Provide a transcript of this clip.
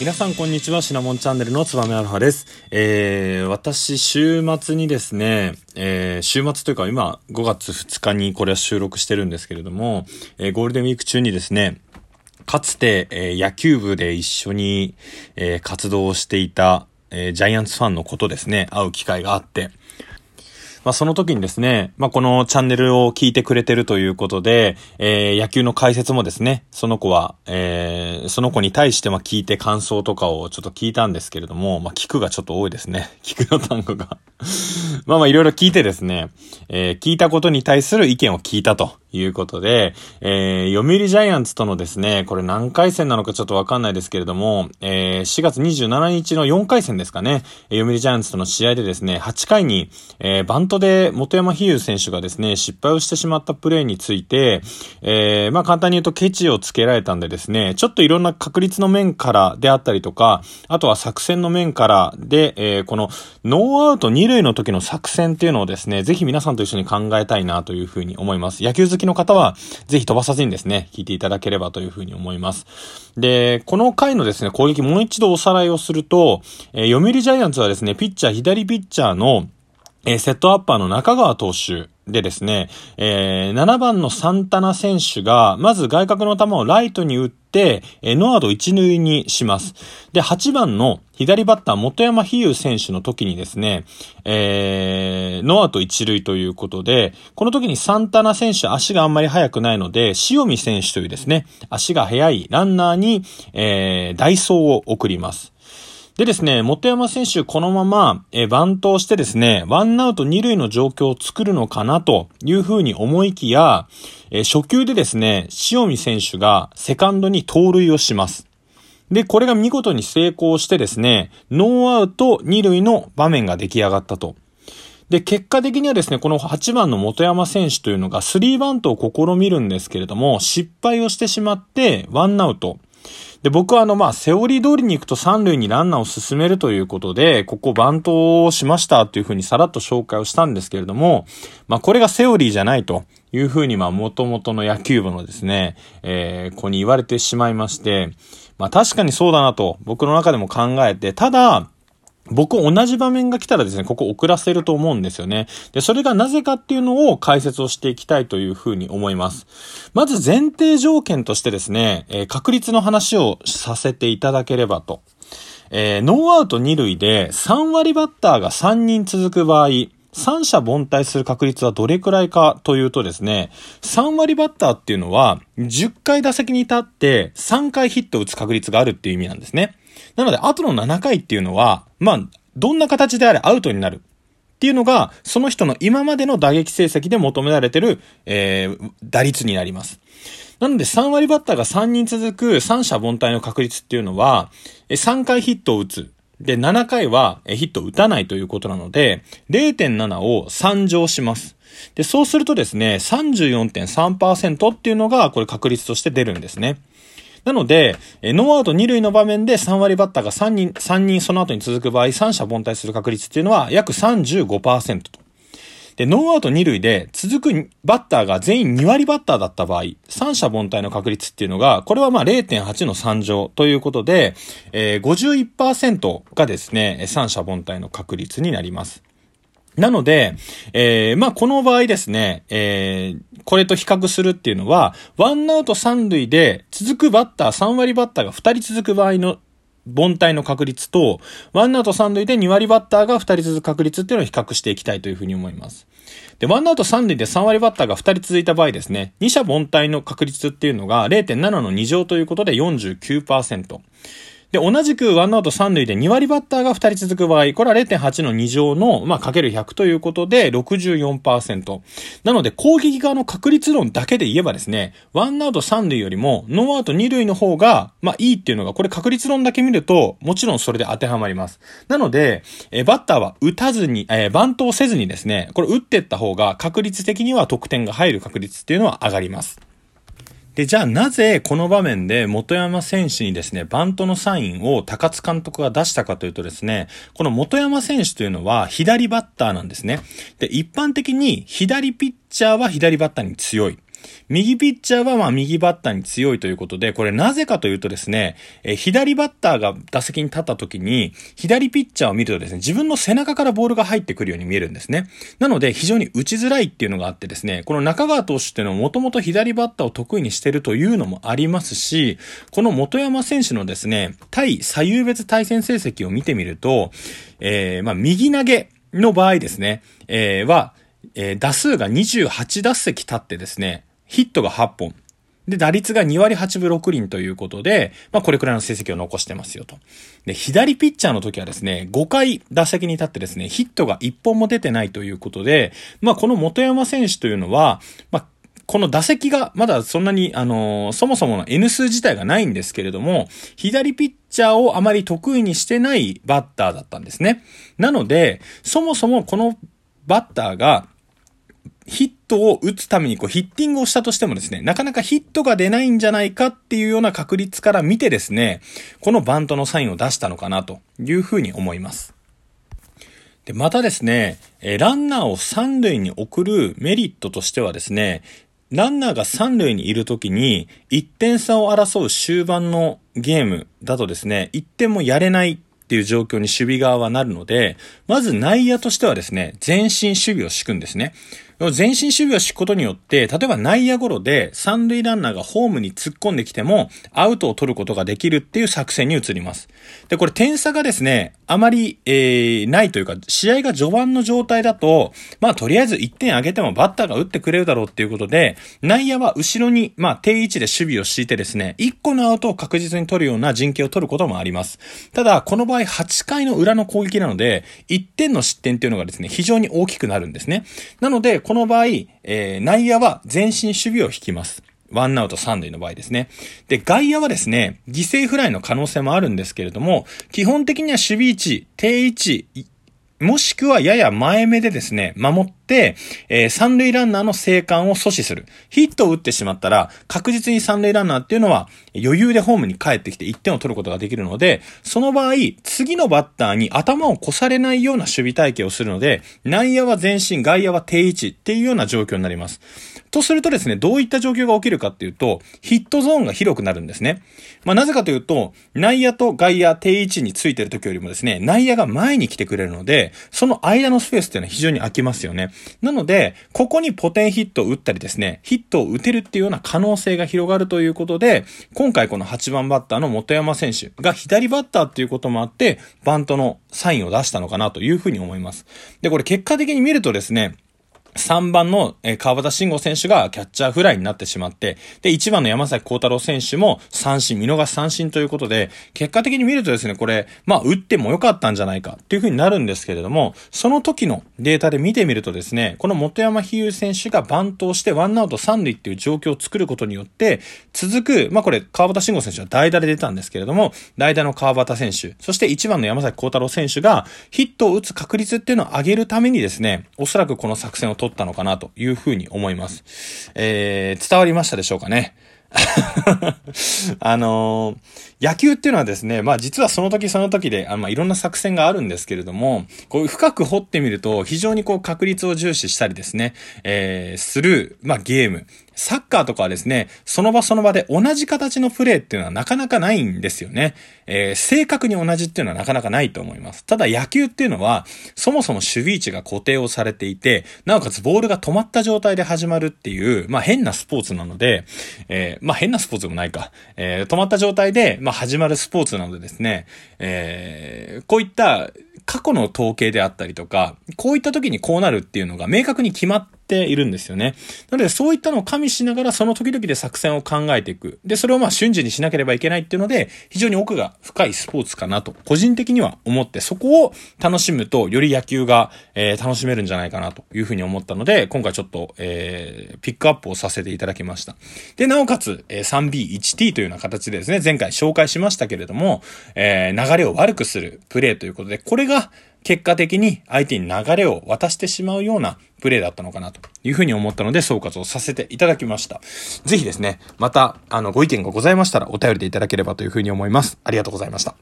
皆さんこんにちは、シナモンチャンネルのつばめアルファです。えー、私、週末にですね、えー、週末というか今、5月2日にこれは収録してるんですけれども、えー、ゴールデンウィーク中にですね、かつて、えー、野球部で一緒に、えー、活動をしていた、えー、ジャイアンツファンのことですね、会う機会があって、まあ、その時にですね、まあ、このチャンネルを聞いてくれてるということで、えー、野球の解説もですね、その子は、えー、その子に対してま、聞いて感想とかをちょっと聞いたんですけれども、まあ、聞くがちょっと多いですね。聞くの単語が まあまあいろいろ聞いてですね、えー、聞いたことに対する意見を聞いたということで、えー、読売ジャイアンツとのですね、これ何回戦なのかちょっとわかんないですけれども、えー、4月27日の4回戦ですかね、読売ジャイアンツとの試合でですね、8回に、えー、バントで元山比喩選手がですね、失敗をしてしまったプレーについて、えー、まあ簡単に言うとケチをつけられたんでですね、ちょっといろんな確率の面からであったりとか、あとは作戦の面からで、えー、このノーアウト2塁の時の作戦っていうのをですね、ぜひ皆さんと一緒に考えたいなというふうに思います。野球好きの方は、ぜひ飛ばさずにですね、聞いていただければというふうに思います。で、この回のですね、攻撃もう一度おさらいをすると、えー、読売ジャイアンツはですね、ピッチャー、左ピッチャーの、えー、セットアッパーの中川投手でですね、えー、7番のサンタナ選手が、まず外角の球をライトに打って、えー、ノアウト1塁にします。で、8番の左バッター元山比喩選手の時にですね、えー、ノアウト1塁ということで、この時にサンタナ選手足があんまり速くないので、塩見選手というですね、足が速いランナーに、えー、ダイソーを送ります。でですね、元山選手このまま、えバントをしてですね、ワンアウト二塁の状況を作るのかなというふうに思いきや、え初球でですね、塩見選手がセカンドに盗塁をします。で、これが見事に成功してですね、ノーアウト二塁の場面が出来上がったと。で、結果的にはですね、この8番の元山選手というのがスリーバントを試みるんですけれども、失敗をしてしまって、ワンアウト。で、僕はあの、まあ、セオリー通りに行くと三塁にランナーを進めるということで、ここバントをしましたというふうにさらっと紹介をしたんですけれども、まあ、これがセオリーじゃないというふうに、まあ、元々の野球部のですね、えー、子に言われてしまいまして、まあ、確かにそうだなと僕の中でも考えて、ただ、僕同じ場面が来たらですね、ここ遅らせると思うんですよね。で、それがなぜかっていうのを解説をしていきたいというふうに思います。まず前提条件としてですね、えー、確率の話をさせていただければと。えー、ノーアウト2塁で3割バッターが3人続く場合、三者凡退する確率はどれくらいかというとですね、3割バッターっていうのは、10回打席に立って3回ヒットを打つ確率があるっていう意味なんですね。なので、後の7回っていうのは、まあ、どんな形であれアウトになる。っていうのが、その人の今までの打撃成績で求められてる、えー、打率になります。なので3割バッターが3人続く三者凡退の確率っていうのは、3回ヒットを打つ。で、7回はヒットを打たないということなので、0.7を3乗します。で、そうするとですね、34.3%っていうのが、これ確率として出るんですね。なので、ノーアウト2塁の場面で3割バッターが3人、3人その後に続く場合、三者凡退する確率っていうのは約35%と。で、ノーアウト2塁で続くバッターが全員2割バッターだった場合、三者凡退の確率っていうのが、これはまあ0.8の3乗ということで、えー、51%がですね、三者凡退の確率になります。なので、えー、まあ、この場合ですね、えー、これと比較するっていうのは、ワンアウト三塁で続くバッター、3割バッターが2人続く場合の凡退の確率と、ワンアウト三塁で2割バッターが2人続く確率っていうのを比較していきたいというふうに思います。で、ワンアウト三塁で3割バッターが2人続いた場合ですね、2者凡退の確率っていうのが0.7の2乗ということで49%。で、同じくワンアウト三塁で2割バッターが2人続く場合、これは0.8の2乗の、まあ、かける100ということで64%。なので、攻撃側の確率論だけで言えばですね、ワンアウト三塁よりもノーアウト二塁の方が、まあ、いいっていうのが、これ確率論だけ見ると、もちろんそれで当てはまります。なので、えバッターは打たずに、えー、バントをせずにですね、これ打ってった方が確率的には得点が入る確率っていうのは上がります。で、じゃあなぜこの場面で元山選手にですね、バントのサインを高津監督が出したかというとですね、この元山選手というのは左バッターなんですね。で、一般的に左ピッチャーは左バッターに強い。右ピッチャーはまあ右バッターに強いということで、これなぜかというとですね、え左バッターが打席に立った時に、左ピッチャーを見るとですね、自分の背中からボールが入ってくるように見えるんですね。なので非常に打ちづらいっていうのがあってですね、この中川投手っていうのはもともと左バッターを得意にしてるというのもありますし、この元山選手のですね、対左右別対戦成績を見てみると、えー、まあ右投げの場合ですね、えー、は、えー、打数が28打席立ってですね、ヒットが8本。で、打率が2割8分6厘ということで、まあこれくらいの成績を残してますよと。で、左ピッチャーの時はですね、5回打席に立ってですね、ヒットが1本も出てないということで、まあこの元山選手というのは、まあこの打席がまだそんなに、あのー、そもそもの N 数自体がないんですけれども、左ピッチャーをあまり得意にしてないバッターだったんですね。なので、そもそもこのバッターが、ヒットを打つためにこうヒッティングをしたとしてもですね、なかなかヒットが出ないんじゃないかっていうような確率から見てですね、このバントのサインを出したのかなというふうに思います。で、またですね、ランナーを三塁に送るメリットとしてはですね、ランナーが三塁にいるときに、1点差を争う終盤のゲームだとですね、1点もやれないっていう状況に守備側はなるので、まず内野としてはですね、前進守備を敷くんですね。前進守備を敷くことによって、例えば内野ゴロで三塁ランナーがホームに突っ込んできても、アウトを取ることができるっていう作戦に移ります。で、これ点差がですね、あまり、えー、ないというか、試合が序盤の状態だと、まあ、とりあえず1点上げてもバッターが打ってくれるだろうっていうことで、内野は後ろに、まあ、定位置で守備を敷いてですね、1個のアウトを確実に取るような陣形を取ることもあります。ただ、この場合8回の裏の攻撃なので、1点の失点っていうのがですね、非常に大きくなるんですね。なので、この場合、えー、内野は前進守備を引きます。ワンアウト三塁の場合ですね。で、外野はですね、犠牲フライの可能性もあるんですけれども、基本的には守備位置、定位置、もしくはやや前目でですね、守って、えー、三塁ランナーの生還を阻止する。ヒットを打ってしまったら、確実に三塁ランナーっていうのは余裕でホームに帰ってきて1点を取ることができるので、その場合、次のバッターに頭を越されないような守備体系をするので、内野は前進、外野は定位置っていうような状況になります。とするとですね、どういった状況が起きるかっていうと、ヒットゾーンが広くなるんですね。まあ、なぜかというと、内野と外野定位置についてる時よりもですね、内野が前に来てくれるので、その間のスペースっていうのは非常に空きますよね。なので、ここにポテンヒットを打ったりですね、ヒットを打てるっていうような可能性が広がるということで、今回この8番バッターの元山選手が左バッターっていうこともあって、バントのサインを出したのかなというふうに思います。で、これ結果的に見るとですね、3番の川端慎吾選手がキャッチャーフライになってしまって、で、1番の山崎幸太郎選手も三振、見逃し三振ということで、結果的に見るとですね、これ、まあ、打ってもよかったんじゃないかっていう風になるんですけれども、その時のデータで見てみるとですね、この元山比喩選手がバントをしてワンアウト三塁っていう状況を作ることによって、続く、まあ、これ、川端慎吾選手は代打で出たんですけれども、代打の川端選手、そして1番の山崎幸太郎選手がヒットを打つ確率っていうのを上げるためにですね、おそらくこの作戦を取ったのかなというふうに思います。えー、伝わりましたでしょうかね。あのー、野球っていうのはですね、まあ実はその時その時で、あまあいろんな作戦があるんですけれども、こう深く掘ってみると非常にこう確率を重視したりですね、えー、する、まあゲーム。サッカーとかはですね、その場その場で同じ形のプレーっていうのはなかなかないんですよね。えー、正確に同じっていうのはなかなかないと思います。ただ野球っていうのは、そもそも守備位置が固定をされていて、なおかつボールが止まった状態で始まるっていう、まあ変なスポーツなので、えー、まあ変なスポーツでもないか。えー、止まった状態で、まあ始まるスポーツなのでですね、えー、こういった過去の統計であったりとか、こういった時にこうなるっていうのが明確に決まってているんですよね。なので、そういったのを加味しながら、その時々で作戦を考えていく。で、それをまあ瞬時にしなければいけないっていうので、非常に奥が深いスポーツかなと、個人的には思って、そこを楽しむと、より野球が、えー、楽しめるんじゃないかなというふうに思ったので、今回ちょっと、えー、ピックアップをさせていただきました。で、なおかつ、え、3B1T というような形でですね、前回紹介しましたけれども、えー、流れを悪くするプレーということで、これが、結果的に相手に流れを渡してしまうようなプレーだったのかなというふうに思ったので総括をさせていただきました。ぜひですね、また、あの、ご意見がございましたらお便りでいただければというふうに思います。ありがとうございました。